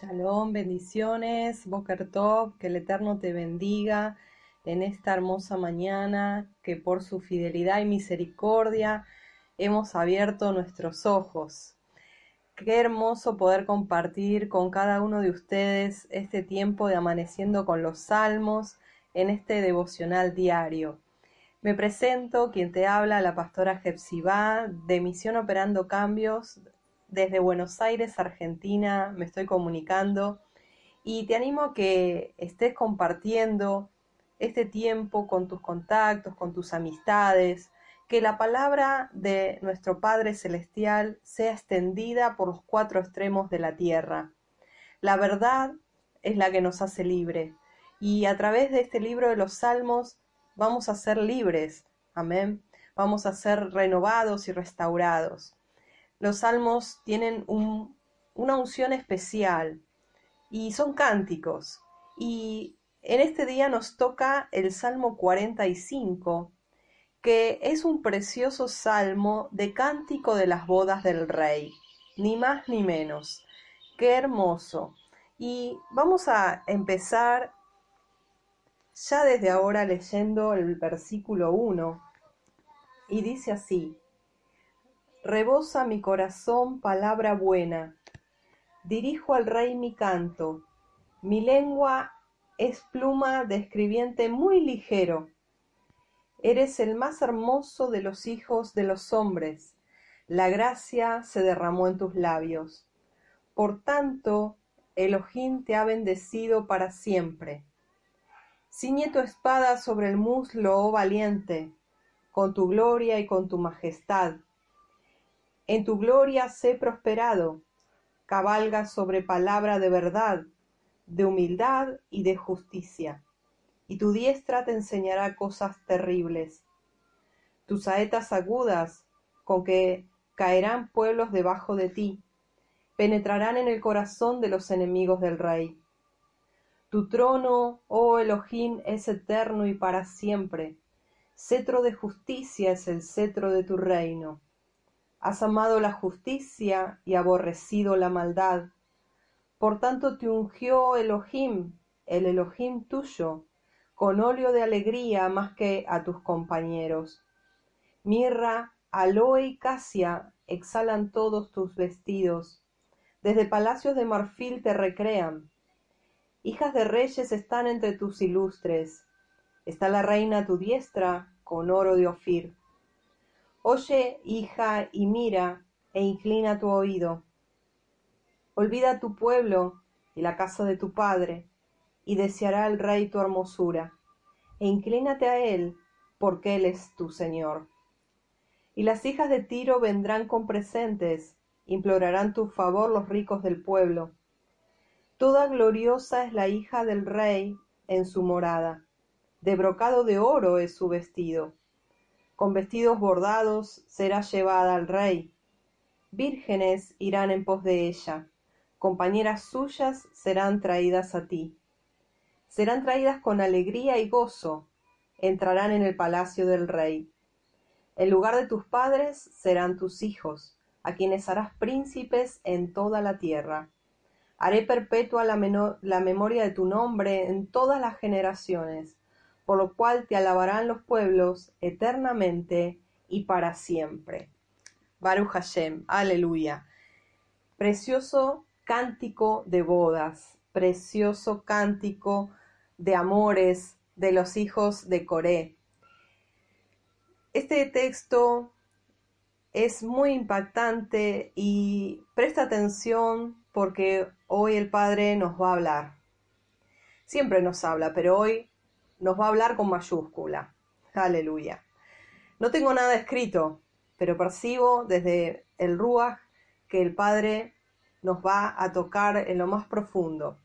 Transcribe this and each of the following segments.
Shalom, bendiciones, Boker Tov, que el Eterno te bendiga en esta hermosa mañana, que por su fidelidad y misericordia hemos abierto nuestros ojos. Qué hermoso poder compartir con cada uno de ustedes este tiempo de amaneciendo con los salmos en este devocional diario. Me presento, quien te habla, la pastora Jepsibá, de Misión Operando Cambios desde Buenos Aires, Argentina, me estoy comunicando y te animo a que estés compartiendo este tiempo con tus contactos, con tus amistades, que la palabra de nuestro Padre Celestial sea extendida por los cuatro extremos de la tierra. La verdad es la que nos hace libre y a través de este libro de los Salmos vamos a ser libres. Amén. Vamos a ser renovados y restaurados. Los salmos tienen una unción especial y son cánticos. Y en este día nos toca el Salmo 45, que es un precioso salmo de cántico de las bodas del rey, ni más ni menos. Qué hermoso. Y vamos a empezar ya desde ahora leyendo el versículo 1 y dice así, Rebosa mi corazón palabra buena. Dirijo al rey mi canto. Mi lengua es pluma de escribiente muy ligero. Eres el más hermoso de los hijos de los hombres. La gracia se derramó en tus labios. Por tanto, Elohim te ha bendecido para siempre. Ciñe tu espada sobre el muslo, oh valiente, con tu gloria y con tu majestad en tu gloria sé prosperado, cabalga sobre palabra de verdad, de humildad y de justicia, y tu diestra te enseñará cosas terribles. Tus saetas agudas, con que caerán pueblos debajo de ti, penetrarán en el corazón de los enemigos del rey. Tu trono, oh Elohim, es eterno y para siempre. Cetro de justicia es el cetro de tu reino. Has amado la justicia y aborrecido la maldad. Por tanto te ungió Elohim, el Elohim tuyo, con óleo de alegría más que a tus compañeros. Mirra, aloe y casia exhalan todos tus vestidos. Desde palacios de marfil te recrean. Hijas de reyes están entre tus ilustres. Está la reina a tu diestra con oro de Ofir. Oye, hija, y mira, e inclina tu oído. Olvida tu pueblo y la casa de tu padre, y deseará el rey tu hermosura, e inclínate a él, porque él es tu Señor. Y las hijas de Tiro vendrán con presentes, implorarán tu favor los ricos del pueblo. Toda gloriosa es la hija del rey en su morada, de brocado de oro es su vestido con vestidos bordados será llevada al rey. Vírgenes irán en pos de ella, compañeras suyas serán traídas a ti. Serán traídas con alegría y gozo, entrarán en el palacio del rey. En lugar de tus padres serán tus hijos, a quienes harás príncipes en toda la tierra. Haré perpetua la, la memoria de tu nombre en todas las generaciones por lo cual te alabarán los pueblos eternamente y para siempre. Baruch Hashem, aleluya. Precioso cántico de bodas, precioso cántico de amores de los hijos de Coré. Este texto es muy impactante y presta atención porque hoy el Padre nos va a hablar. Siempre nos habla, pero hoy nos va a hablar con mayúscula. Aleluya. No tengo nada escrito, pero percibo desde el Ruach que el Padre nos va a tocar en lo más profundo.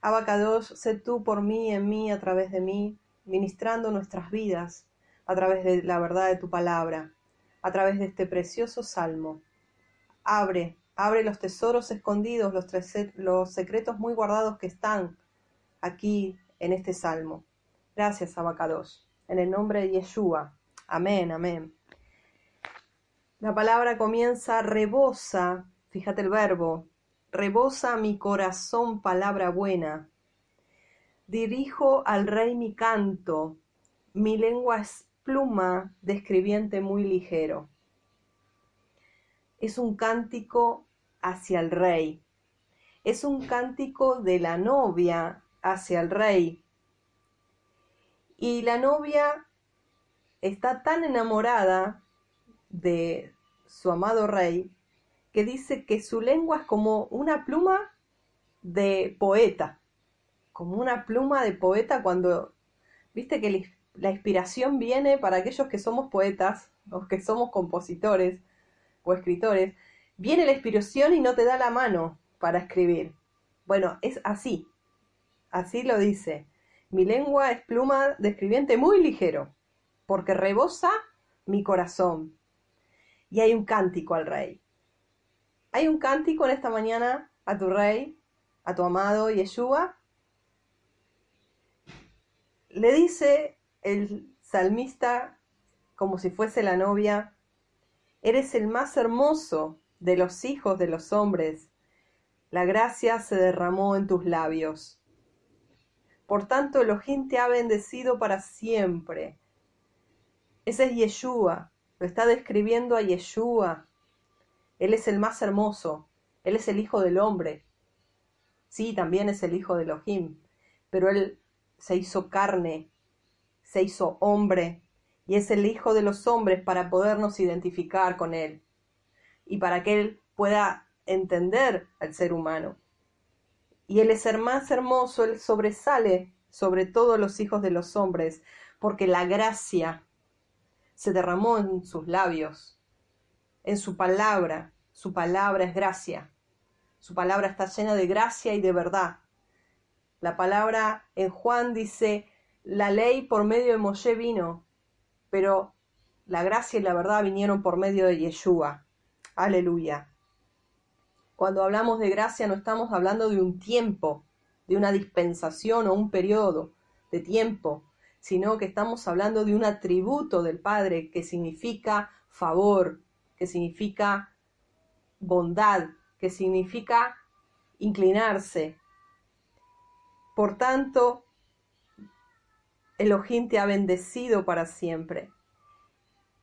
Abacados, sé tú por mí, en mí, a través de mí, ministrando nuestras vidas, a través de la verdad de tu palabra, a través de este precioso salmo. Abre, abre los tesoros escondidos, los, los secretos muy guardados que están aquí en este salmo. Gracias, Abacados. En el nombre de Yeshua. Amén, amén. La palabra comienza rebosa, fíjate el verbo, rebosa mi corazón palabra buena. Dirijo al rey mi canto, mi lengua es pluma de escribiente muy ligero. Es un cántico hacia el rey. Es un cántico de la novia hacia el rey. Y la novia está tan enamorada de su amado rey que dice que su lengua es como una pluma de poeta, como una pluma de poeta cuando, viste que la inspiración viene para aquellos que somos poetas o que somos compositores o escritores, viene la inspiración y no te da la mano para escribir. Bueno, es así, así lo dice. Mi lengua es pluma de escribiente muy ligero, porque rebosa mi corazón. Y hay un cántico al rey. Hay un cántico en esta mañana a tu rey, a tu amado Yeshua. Le dice el salmista como si fuese la novia, eres el más hermoso de los hijos de los hombres. La gracia se derramó en tus labios. Por tanto, Elohim te ha bendecido para siempre. Ese es Yeshua, lo está describiendo a Yeshua, él es el más hermoso, Él es el Hijo del Hombre. Sí, también es el Hijo de Elohim, pero Él se hizo carne, se hizo hombre, y es el Hijo de los hombres para podernos identificar con Él y para que Él pueda entender al ser humano. Y Él es el más hermoso, Él sobresale sobre todos los hijos de los hombres, porque la gracia se derramó en sus labios en su palabra. Su palabra es gracia. Su palabra está llena de gracia y de verdad. La palabra en Juan dice, la ley por medio de Moshe vino, pero la gracia y la verdad vinieron por medio de Yeshua. Aleluya. Cuando hablamos de gracia no estamos hablando de un tiempo, de una dispensación o un periodo de tiempo, sino que estamos hablando de un atributo del Padre que significa favor, que significa bondad, que significa inclinarse. Por tanto, Elohim te ha bendecido para siempre.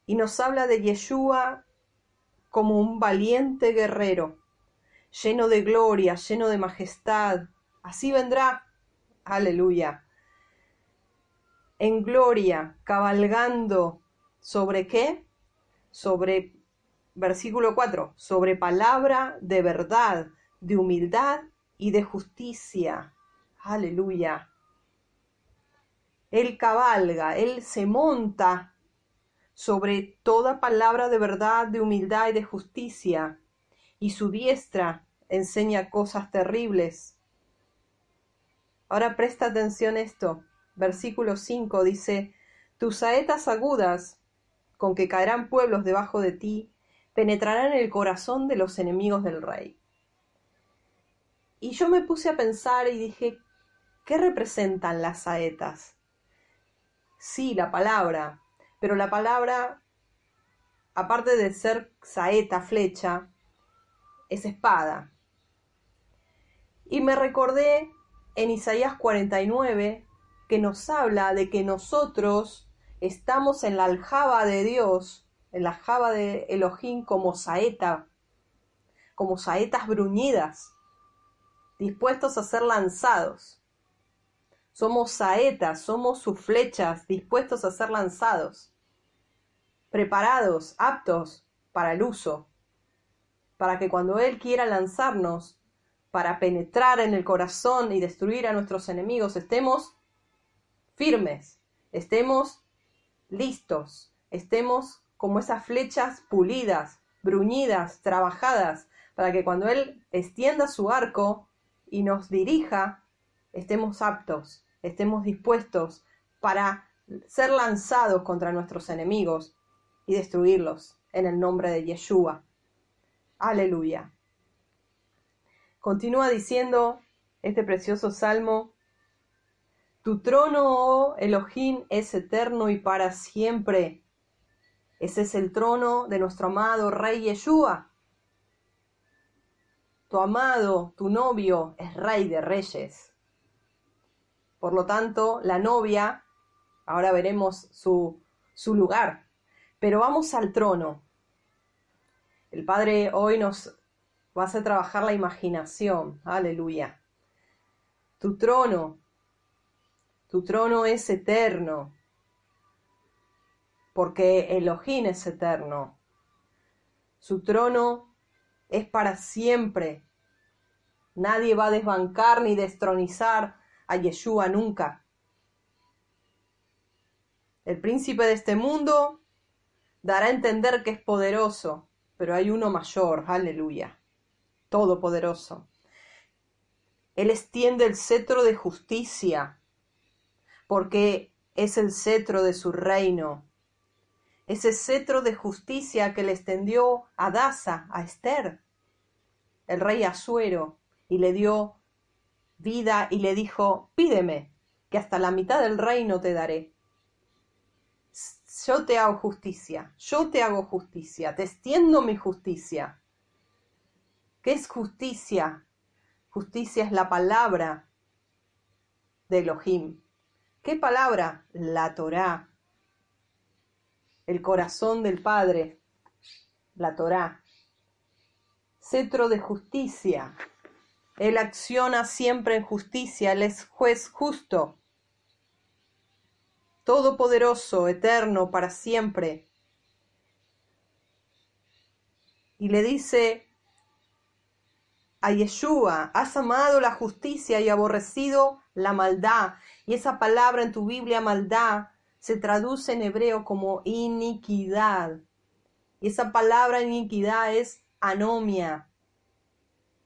Y nos habla de Yeshua como un valiente guerrero, lleno de gloria, lleno de majestad. Así vendrá. Aleluya. En gloria, cabalgando sobre qué? Sobre Versículo 4. Sobre palabra de verdad, de humildad y de justicia. Aleluya. Él cabalga, Él se monta sobre toda palabra de verdad, de humildad y de justicia, y su diestra enseña cosas terribles. Ahora presta atención esto. Versículo 5 dice, Tus saetas agudas, con que caerán pueblos debajo de ti, penetrará en el corazón de los enemigos del rey. Y yo me puse a pensar y dije, ¿qué representan las saetas? Sí, la palabra, pero la palabra, aparte de ser saeta, flecha, es espada. Y me recordé en Isaías 49 que nos habla de que nosotros estamos en la aljaba de Dios en la java de Elohim como saeta, como saetas bruñidas, dispuestos a ser lanzados. Somos saetas, somos sus flechas, dispuestos a ser lanzados, preparados, aptos para el uso, para que cuando Él quiera lanzarnos, para penetrar en el corazón y destruir a nuestros enemigos, estemos firmes, estemos listos, estemos como esas flechas pulidas, bruñidas, trabajadas, para que cuando Él extienda su arco y nos dirija, estemos aptos, estemos dispuestos para ser lanzados contra nuestros enemigos y destruirlos en el nombre de Yeshua. Aleluya. Continúa diciendo este precioso salmo, Tu trono, oh Elohim, es eterno y para siempre ese es el trono de nuestro amado Rey Yeshua. tu amado, tu novio, es rey de reyes. Por lo tanto, la novia, ahora veremos su, su lugar, pero vamos al trono. El Padre hoy nos va a hacer trabajar la imaginación, aleluya. Tu trono, tu trono es eterno, porque Elohim es eterno. Su trono es para siempre. Nadie va a desbancar ni destronizar a Yeshua nunca. El príncipe de este mundo dará a entender que es poderoso, pero hay uno mayor, aleluya, todopoderoso. Él extiende el cetro de justicia, porque es el cetro de su reino ese cetro de justicia que le extendió a Daza, a Esther, el rey Asuero, y le dio vida y le dijo, pídeme, que hasta la mitad del reino te daré. Yo te hago justicia, yo te hago justicia, te extiendo mi justicia. ¿Qué es justicia? Justicia es la palabra de Elohim. ¿Qué palabra? La Torá el corazón del Padre, la Torá. Cetro de justicia. Él acciona siempre en justicia, Él es juez justo, todopoderoso, eterno, para siempre. Y le dice a Yeshua, has amado la justicia y aborrecido la maldad. Y esa palabra en tu Biblia, maldad, se traduce en hebreo como iniquidad. Y esa palabra iniquidad es anomia,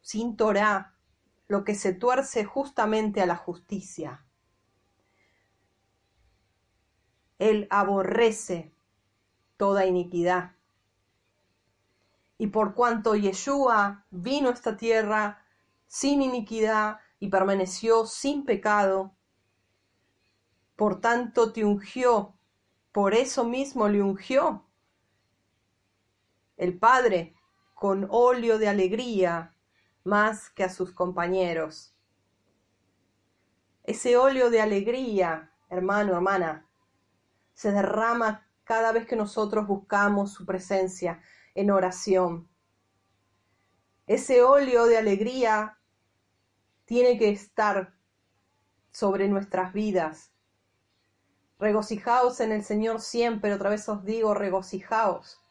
sin Torah, lo que se tuerce justamente a la justicia. Él aborrece toda iniquidad. Y por cuanto Yeshua vino a esta tierra sin iniquidad y permaneció sin pecado, por tanto te ungió, por eso mismo le ungió. El Padre con óleo de alegría más que a sus compañeros. Ese óleo de alegría, hermano, hermana, se derrama cada vez que nosotros buscamos su presencia en oración. Ese óleo de alegría tiene que estar sobre nuestras vidas Regocijaos en el Señor siempre, otra vez os digo, regocijaos.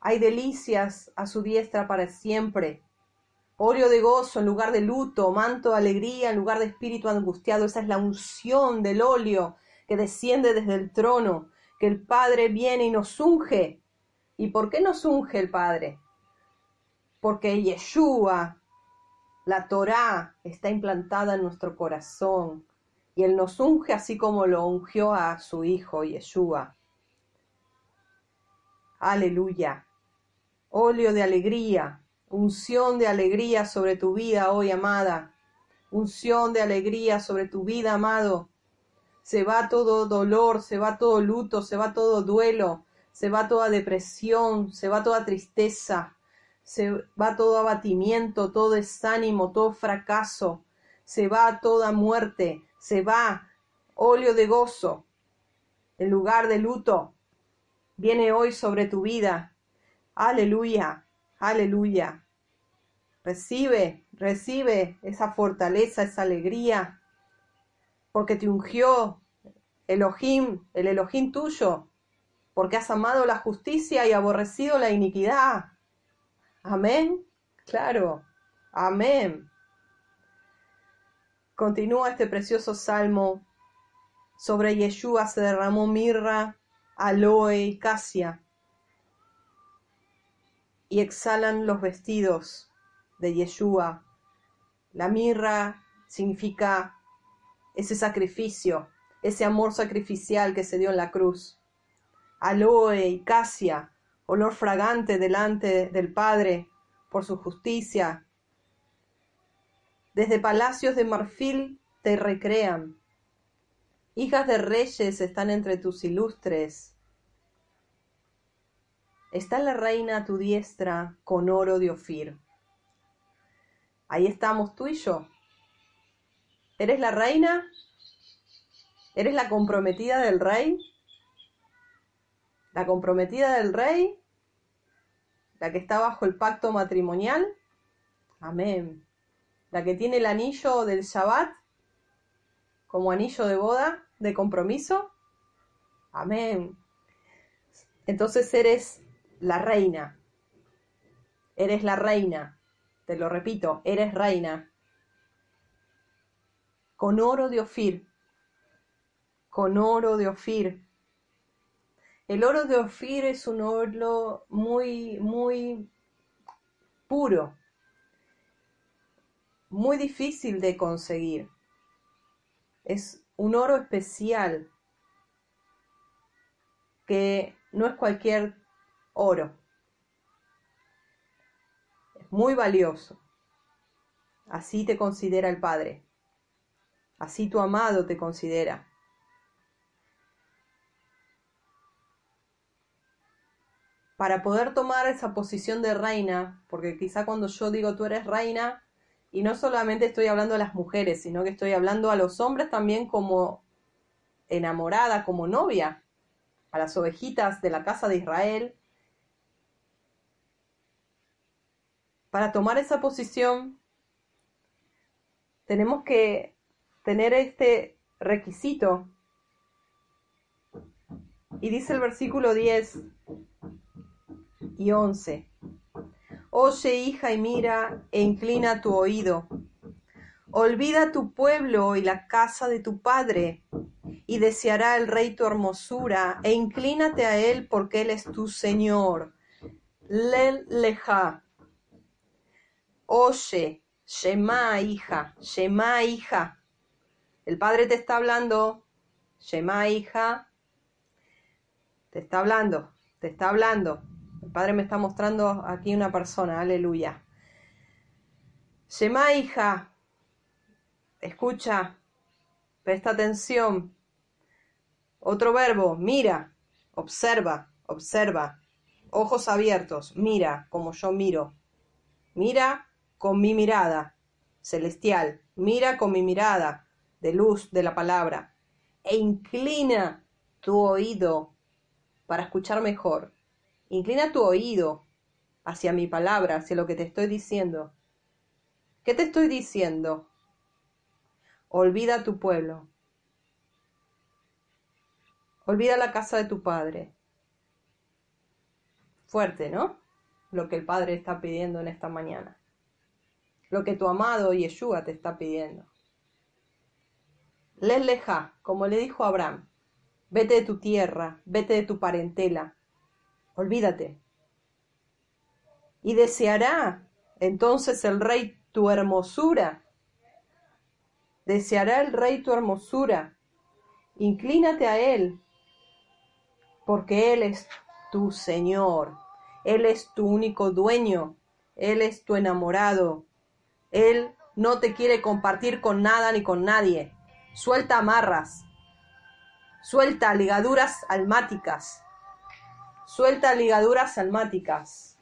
Hay delicias a su diestra para siempre. Óleo de gozo en lugar de luto, manto de alegría en lugar de espíritu angustiado. Esa es la unción del óleo que desciende desde el trono, que el Padre viene y nos unge. ¿Y por qué nos unge el Padre? Porque Yeshua, la Torá, está implantada en nuestro corazón y Él nos unge así como lo ungió a su Hijo Yeshua. Aleluya. Óleo de alegría, unción de alegría sobre tu vida hoy, amada. Unción de alegría sobre tu vida, amado. Se va todo dolor, se va todo luto, se va todo duelo, se va toda depresión, se va toda tristeza, se va todo abatimiento, todo desánimo, todo fracaso, se va toda muerte, se va óleo de gozo en lugar de luto. Viene hoy sobre tu vida. Aleluya, aleluya. Recibe, recibe esa fortaleza, esa alegría, porque te ungió Elohim, el Elohim tuyo, porque has amado la justicia y aborrecido la iniquidad. Amén. Claro. Amén. Continúa este precioso salmo. Sobre Yeshua se derramó mirra, aloe y casia. Y exhalan los vestidos de Yeshua. La mirra significa ese sacrificio, ese amor sacrificial que se dio en la cruz. Aloe y casia, olor fragante delante del Padre por su justicia, desde palacios de marfil te recrean. Hijas de reyes están entre tus ilustres. Está la reina a tu diestra con oro de Ofir. Ahí estamos tú y yo. ¿Eres la reina? ¿Eres la comprometida del rey? ¿La comprometida del rey? ¿La que está bajo el pacto matrimonial? Amén. ¿La que tiene el anillo del Shabbat como anillo de boda, de compromiso? Amén. Entonces eres la reina. Eres la reina. Te lo repito, eres reina. Con oro de Ofir. Con oro de Ofir. El oro de Ofir es un oro muy, muy puro, muy difícil de conseguir. Es un oro especial que no es cualquier oro. Es muy valioso. Así te considera el Padre. Así tu amado te considera. Para poder tomar esa posición de reina, porque quizá cuando yo digo tú eres reina, y no solamente estoy hablando a las mujeres, sino que estoy hablando a los hombres también como enamorada, como novia, a las ovejitas de la casa de Israel, para tomar esa posición tenemos que tener este requisito. Y dice el versículo 10 y 11. Oye, hija, y mira, e inclina tu oído. Olvida tu pueblo y la casa de tu padre, y deseará el rey tu hermosura, e inclínate a él porque él es tu Señor. Lel leja. Oye, Shema, hija, Shema, hija. El padre te está hablando, Shema, hija. Te está hablando, te está hablando. El padre me está mostrando aquí una persona, aleluya. Shema, hija, escucha, presta atención. Otro verbo, mira, observa, observa. Ojos abiertos, mira como yo miro. Mira con mi mirada celestial, mira con mi mirada de luz de la palabra e inclina tu oído para escuchar mejor. Inclina tu oído hacia mi palabra, hacia lo que te estoy diciendo. ¿Qué te estoy diciendo? Olvida tu pueblo. Olvida la casa de tu padre. Fuerte, ¿no? Lo que el Padre está pidiendo en esta mañana. Lo que tu amado Yeshua te está pidiendo. Les leja, como le dijo Abraham. Vete de tu tierra, vete de tu parentela. Olvídate. Y deseará entonces el rey tu hermosura deseará el rey tu hermosura. Inclínate a él, porque él es tu Señor, él es tu único dueño, él es tu enamorado, él no te quiere compartir con nada ni con nadie. Suelta amarras, suelta ligaduras almáticas, suelta ligaduras almáticas.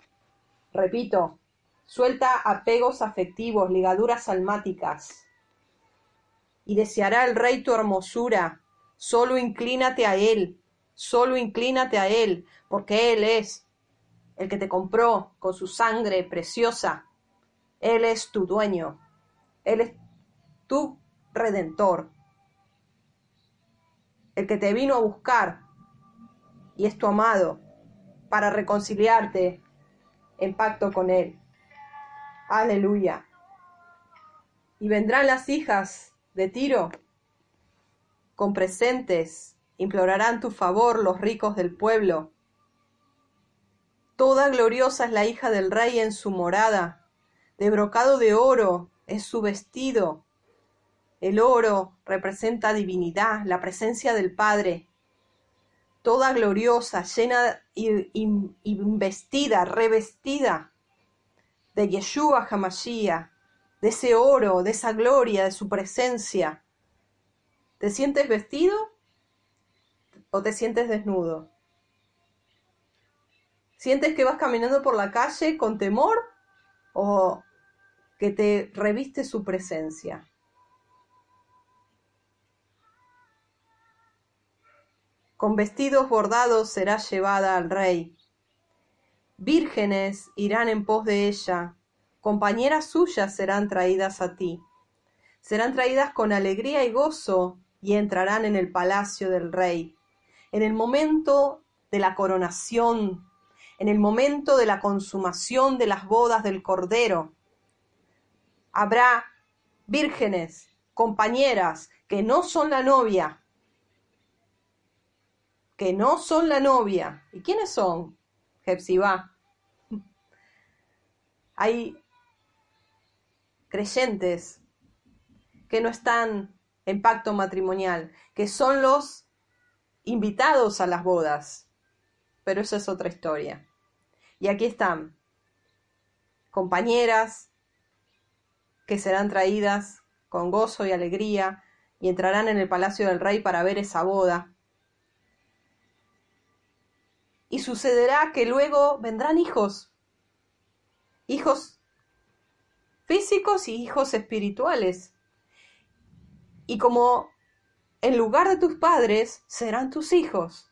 Repito, suelta apegos afectivos, ligaduras almáticas y deseará el rey tu hermosura. Solo inclínate a él, solo inclínate a él, porque él es el que te compró con su sangre preciosa. Él es tu dueño, él es tu redentor, el que te vino a buscar y es tu amado para reconciliarte en pacto con él. Aleluya. Y vendrán las hijas de Tiro. Con presentes implorarán tu favor los ricos del pueblo. Toda gloriosa es la hija del rey en su morada, de brocado de oro es su vestido. El oro representa divinidad, la presencia del Padre. Toda gloriosa, llena y, vestida, revestida de Yeshua Hamashiach, de ese oro, de esa gloria, de su presencia. ¿Te sientes vestido o te sientes desnudo? ¿Sientes que vas caminando por la calle con temor o que te reviste su presencia. Con vestidos bordados será llevada al rey. Vírgenes irán en pos de ella, compañeras suyas serán traídas a ti. Serán traídas con alegría y gozo y entrarán en el palacio del rey. En el momento de la coronación, en el momento de la consumación de las bodas del Cordero, habrá vírgenes, compañeras, que no son la novia, que no son la novia. ¿Y quiénes son? Jepsibá. Hay creyentes que no están en pacto matrimonial, que son los invitados a las bodas. Pero eso es otra historia. Y aquí están compañeras que serán traídas con gozo y alegría y entrarán en el palacio del rey para ver esa boda y sucederá que luego vendrán hijos, hijos físicos y hijos espirituales. Y como en lugar de tus padres serán tus hijos,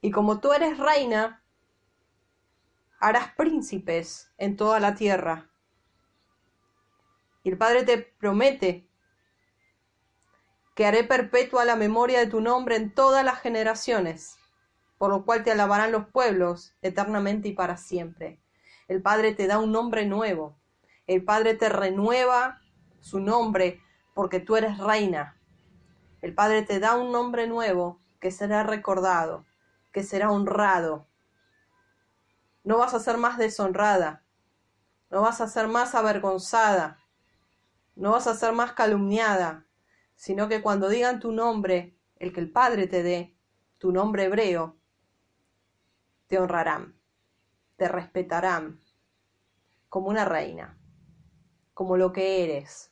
y como tú eres reina, harás príncipes en toda la tierra. Y el Padre te promete que haré perpetua la memoria de tu nombre en todas las generaciones por lo cual te alabarán los pueblos eternamente y para siempre. El Padre te da un nombre nuevo. El Padre te renueva su nombre porque tú eres reina. El Padre te da un nombre nuevo que será recordado, que será honrado. No vas a ser más deshonrada, no vas a ser más avergonzada, no vas a ser más calumniada, sino que cuando digan tu nombre, el que el Padre te dé, tu nombre hebreo, te honrarán, te respetarán como una reina, como lo que eres.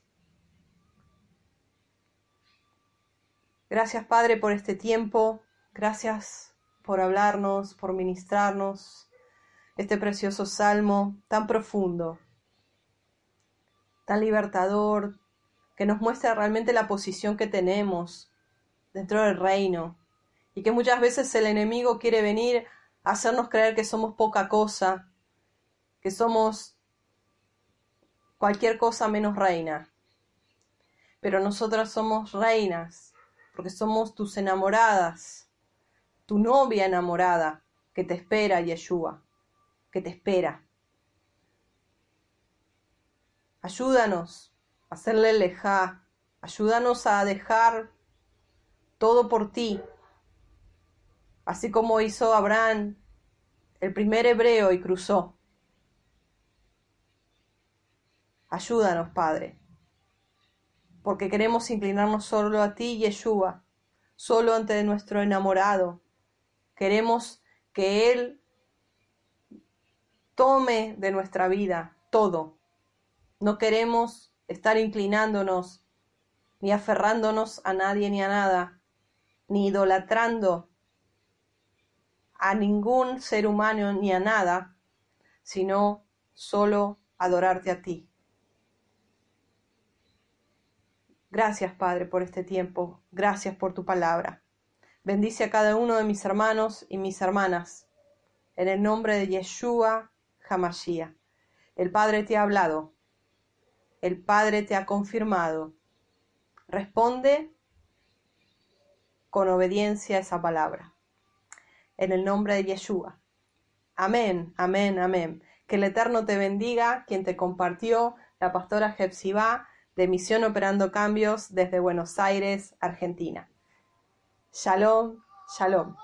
Gracias Padre por este tiempo, gracias por hablarnos, por ministrarnos este precioso salmo tan profundo, tan libertador, que nos muestra realmente la posición que tenemos dentro del reino y que muchas veces el enemigo quiere venir hacernos creer que somos poca cosa, que somos cualquier cosa menos reina. Pero nosotras somos reinas, porque somos tus enamoradas, tu novia enamorada, que te espera, Yeshua, que te espera. Ayúdanos a hacerle lejá, ayúdanos a dejar todo por ti, así como hizo Abraham, el primer hebreo, y cruzó. Ayúdanos, Padre, porque queremos inclinarnos solo a ti, Yeshua, solo ante nuestro enamorado. Queremos que Él tome de nuestra vida todo. No queremos estar inclinándonos ni aferrándonos a nadie ni a nada, ni idolatrando a ningún ser humano ni a nada, sino solo adorarte a ti. Gracias, Padre, por este tiempo. Gracias por tu palabra. Bendice a cada uno de mis hermanos y mis hermanas. En el nombre de Yeshua Hamashiach. El Padre te ha hablado. El Padre te ha confirmado. Responde con obediencia a esa palabra en el nombre de Yeshua. Amén, amén, amén. Que el Eterno te bendiga, quien te compartió la pastora Jepsibá de Misión Operando Cambios desde Buenos Aires, Argentina. Shalom, shalom.